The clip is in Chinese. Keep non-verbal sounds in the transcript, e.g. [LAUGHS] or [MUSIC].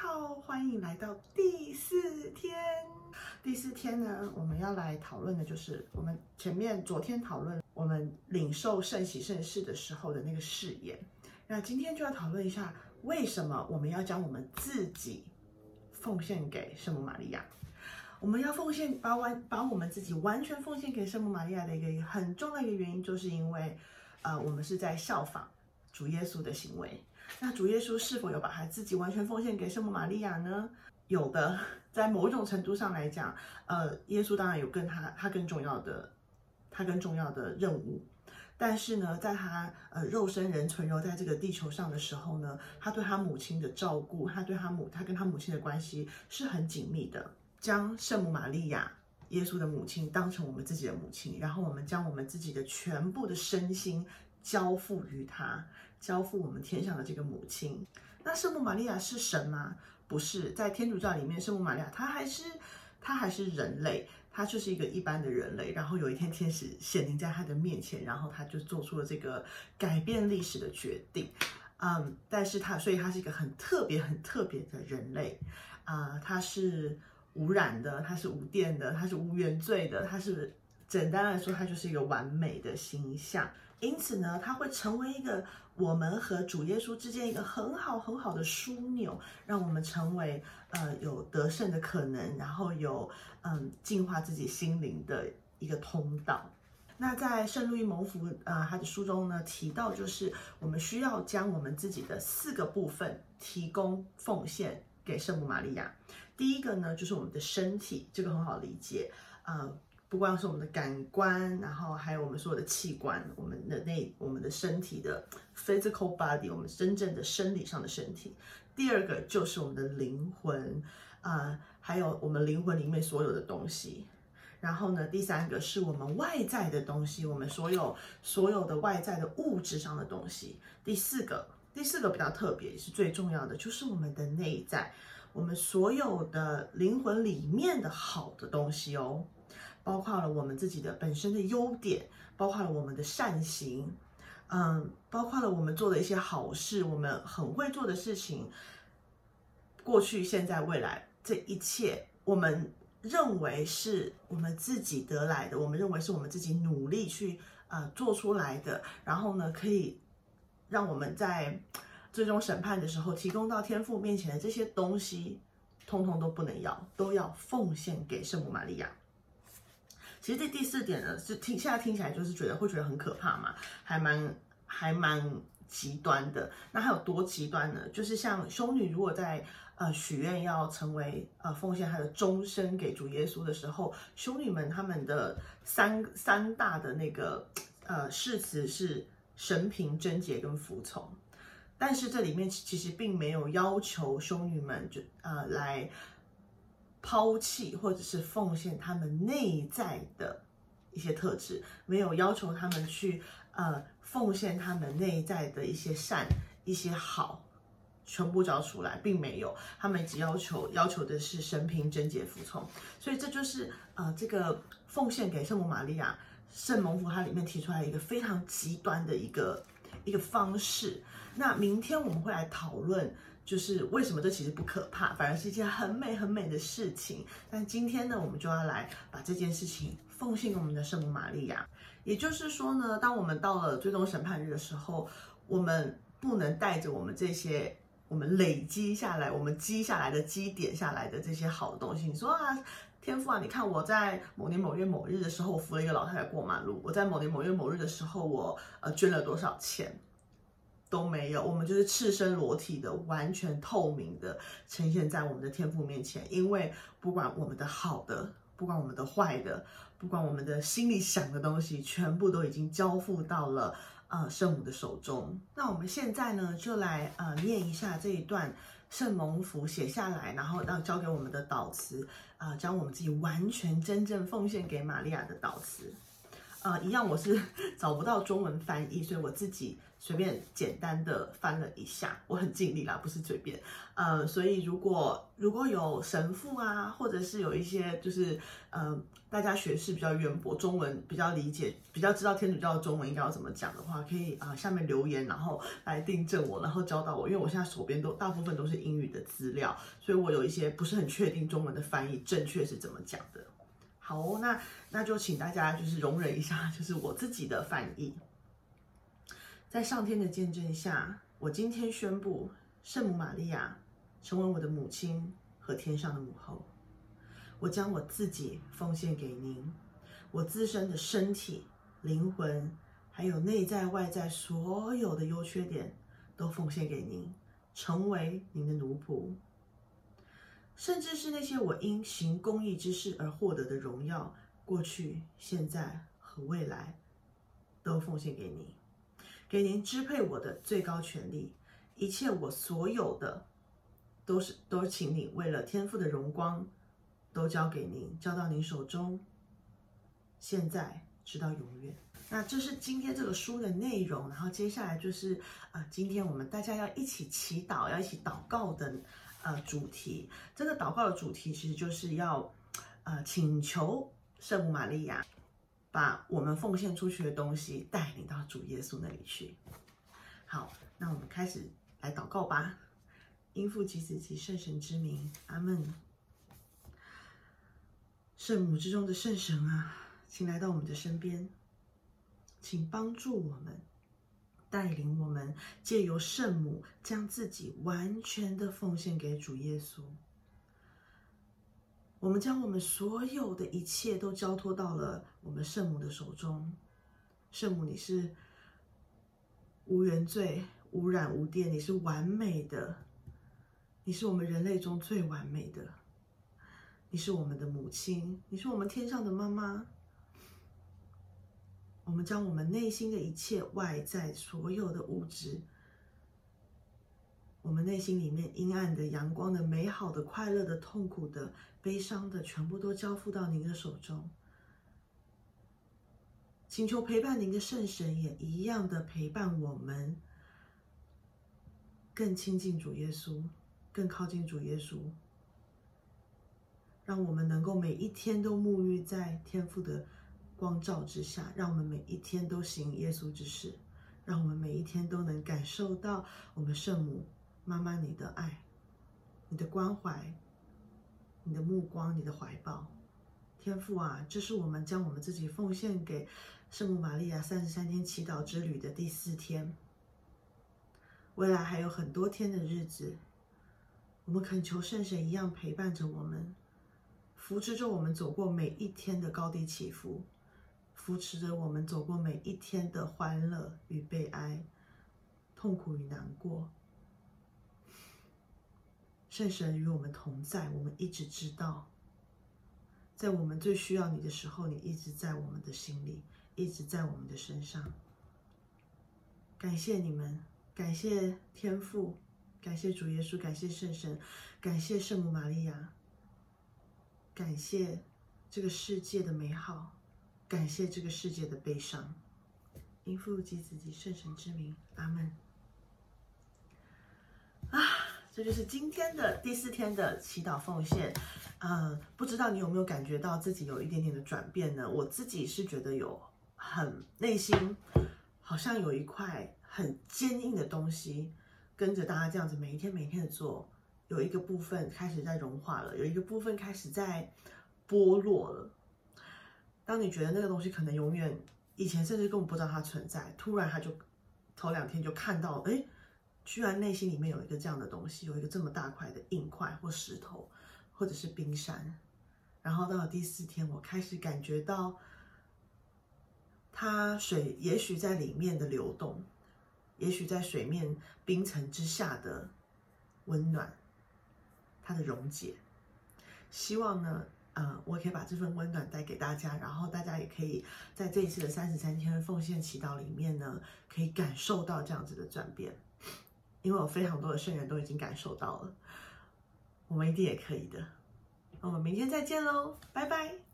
好，欢迎来到第四天。第四天呢，我们要来讨论的就是我们前面昨天讨论我们领受圣喜圣事的时候的那个誓言。那今天就要讨论一下，为什么我们要将我们自己奉献给圣母玛利亚？我们要奉献，把完把我们自己完全奉献给圣母玛利亚的一个很重要的一个原因，就是因为，呃，我们是在效仿主耶稣的行为。那主耶稣是否有把他自己完全奉献给圣母玛利亚呢？有的，在某种程度上来讲，呃，耶稣当然有跟他他更重要的，他更重要的任务。但是呢，在他呃肉身人存留在这个地球上的时候呢，他对他母亲的照顾，他对他母他跟他母亲的关系是很紧密的。将圣母玛利亚，耶稣的母亲当成我们自己的母亲，然后我们将我们自己的全部的身心交付于他，交付我们天上的这个母亲。那圣母玛利亚是神吗？不是，在天主教里面，圣母玛利亚她还是她还是人类，她就是一个一般的人类。然后有一天天使显灵在她的面前，然后她就做出了这个改变历史的决定。嗯，但是她所以她是一个很特别很特别的人类啊，她是。无染的，她是无电的，她是无原罪的，她是简单来说，她就是一个完美的形象。因此呢，她会成为一个我们和主耶稣之间一个很好很好的枢纽，让我们成为呃有得胜的可能，然后有嗯净化自己心灵的一个通道。那在圣路易蒙福呃他的书中呢提到，就是我们需要将我们自己的四个部分提供奉献。给圣母玛利亚，第一个呢就是我们的身体，这个很好理解呃，不光是我们的感官，然后还有我们所有的器官，我们的内我们的身体的 physical body，我们真正的生理上的身体。第二个就是我们的灵魂啊，还有我们灵魂里面所有的东西。然后呢，第三个是我们外在的东西，我们所有所有的外在的物质上的东西。第四个。第四个比较特别，也是最重要的，就是我们的内在，我们所有的灵魂里面的好的东西哦，包括了我们自己的本身的优点，包括了我们的善行，嗯，包括了我们做的一些好事，我们很会做的事情，过去、现在、未来这一切，我们认为是我们自己得来的，我们认为是我们自己努力去呃做出来的，然后呢，可以。让我们在最终审判的时候，提供到天父面前的这些东西，通通都不能要，都要奉献给圣母玛利亚。其实这第四点呢，是听现在听起来就是觉得会觉得很可怕嘛，还蛮还蛮极端的。那还有多极端呢？就是像修女如果在呃许愿要成为呃奉献她的终身给主耶稣的时候，修女们他们的三三大的那个呃誓词是。神平贞洁跟服从，但是这里面其实并没有要求修女们就呃来抛弃或者是奉献他们内在的一些特质，没有要求他们去呃奉献他们内在的一些善一些好，全部交出来，并没有，他们只要求要求的是神平贞洁服从，所以这就是呃这个奉献给圣母玛利亚。圣蒙福它里面提出来一个非常极端的一个一个方式。那明天我们会来讨论，就是为什么这其实不可怕，反而是一件很美很美的事情。但今天呢，我们就要来把这件事情奉献给我们的圣母玛利亚。也就是说呢，当我们到了最终审判日的时候，我们不能带着我们这些我们累积下来、我们积下来的积点下来的这些好的东西。你说啊？天赋啊！你看我在某年某月某日的时候，我扶了一个老太太过马路。我在某年某月某日的时候，我呃捐了多少钱都没有。我们就是赤身裸体的，完全透明的呈现在我们的天赋面前。因为不管我们的好的，不管我们的坏的，不管我们的心里想的东西，全部都已经交付到了呃圣母的手中。那我们现在呢，就来呃念一下这一段。圣蒙福写下来，然后让交给我们的导词啊，将我们自己完全真正奉献给玛利亚的导词啊，一样我是 [LAUGHS] 找不到中文翻译，所以我自己随便简单的翻了一下，我很尽力啦，不是随便。呃，所以如果如果有神父啊，或者是有一些就是呃大家学识比较渊博，中文比较理解，比较知道天主教的中文应该要怎么讲的话，可以啊下面留言，然后来订正我，然后教导我，因为我现在手边都大部分都是英语的资料，所以我有一些不是很确定中文的翻译正确是怎么讲的。好哦，那那就请大家就是容忍一下，就是我自己的翻译。在上天的见证下，我今天宣布，圣母玛利亚成为我的母亲和天上的母后。我将我自己奉献给您，我自身的身体、灵魂，还有内在外在所有的优缺点，都奉献给您，成为您的奴仆。甚至是那些我因行公益之事而获得的荣耀，过去、现在和未来，都奉献给你。给您支配我的最高权利，一切我所有的，都是都请你为了天赋的荣光，都交给您，交到您手中。现在直到永远。那这是今天这个书的内容，然后接下来就是啊，今天我们大家要一起祈祷，要一起祷告的呃主题。这个祷告的主题其实就是要呃请求圣母玛利亚。把我们奉献出去的东西带领到主耶稣那里去。好，那我们开始来祷告吧。因父及子及圣神之名，阿门。圣母之中的圣神啊，请来到我们的身边，请帮助我们，带领我们，借由圣母将自己完全的奉献给主耶稣。我们将我们所有的一切都交托到了我们圣母的手中。圣母，你是无原罪、无染无玷，你是完美的，你是我们人类中最完美的，你是我们的母亲，你是我们天上的妈妈。我们将我们内心的一切外在所有的物质。我们内心里面阴暗的、阳光的、美好的、快乐的、痛苦的、悲伤的，全部都交付到您的手中。请求陪伴您的圣神也一样的陪伴我们，更亲近主耶稣，更靠近主耶稣，让我们能够每一天都沐浴在天父的光照之下，让我们每一天都行耶稣之事，让我们每一天都能感受到我们圣母。妈妈，你的爱，你的关怀，你的目光，你的怀抱，天父啊，这是我们将我们自己奉献给圣母玛利亚三十三天祈祷之旅的第四天。未来还有很多天的日子，我们恳求圣神一样陪伴着我们，扶持着我们走过每一天的高低起伏，扶持着我们走过每一天的欢乐与悲哀，痛苦与难过。圣神与我们同在，我们一直知道，在我们最需要你的时候，你一直在我们的心里，一直在我们的身上。感谢你们，感谢天父，感谢主耶稣，感谢圣神，感谢圣母玛利亚，感谢这个世界的美好，感谢这个世界的悲伤。因父及子及圣神之名，阿门。这就是今天的第四天的祈祷奉献，呃，不知道你有没有感觉到自己有一点点的转变呢？我自己是觉得有，很内心好像有一块很坚硬的东西，跟着大家这样子每一天每一天的做，有一个部分开始在融化了，有一个部分开始在剥落了。当你觉得那个东西可能永远以前甚至根本不知道它存在，突然它就头两天就看到，哎。居然内心里面有一个这样的东西，有一个这么大块的硬块或石头，或者是冰山。然后到了第四天，我开始感觉到它水也许在里面的流动，也许在水面冰层之下的温暖，它的溶解。希望呢，呃，我可以把这份温暖带给大家，然后大家也可以在这一次的三十三天奉献祈祷里面呢，可以感受到这样子的转变。因为有非常多的圣人都已经感受到了，我们一定也可以的。那我们明天再见喽，拜拜。